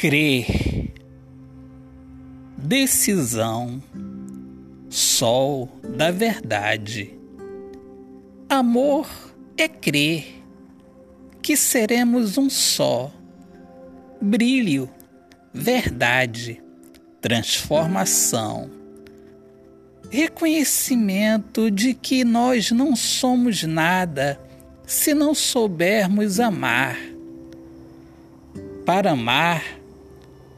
Crer, decisão, sol da verdade. Amor é crer que seremos um só. Brilho, verdade, transformação. Reconhecimento de que nós não somos nada se não soubermos amar. Para amar,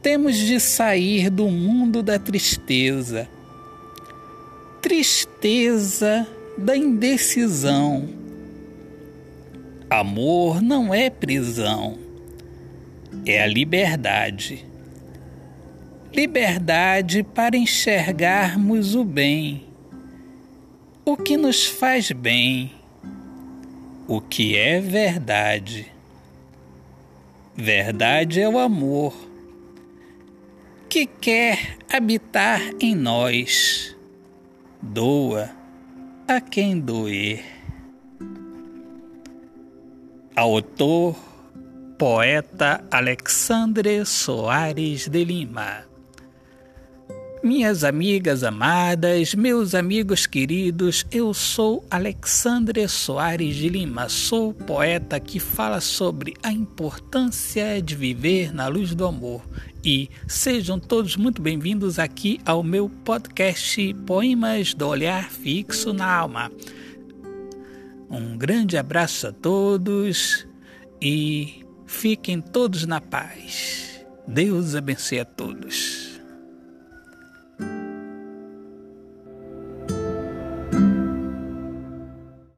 temos de sair do mundo da tristeza. Tristeza da indecisão. Amor não é prisão, é a liberdade. Liberdade para enxergarmos o bem, o que nos faz bem, o que é verdade. Verdade é o amor que quer habitar em nós. Doa a quem doer. Autor, poeta Alexandre Soares de Lima. Minhas amigas amadas, meus amigos queridos, eu sou Alexandre Soares de Lima, sou poeta que fala sobre a importância de viver na luz do amor. E sejam todos muito bem-vindos aqui ao meu podcast Poemas do Olhar Fixo na Alma. Um grande abraço a todos e fiquem todos na paz. Deus abençoe a todos.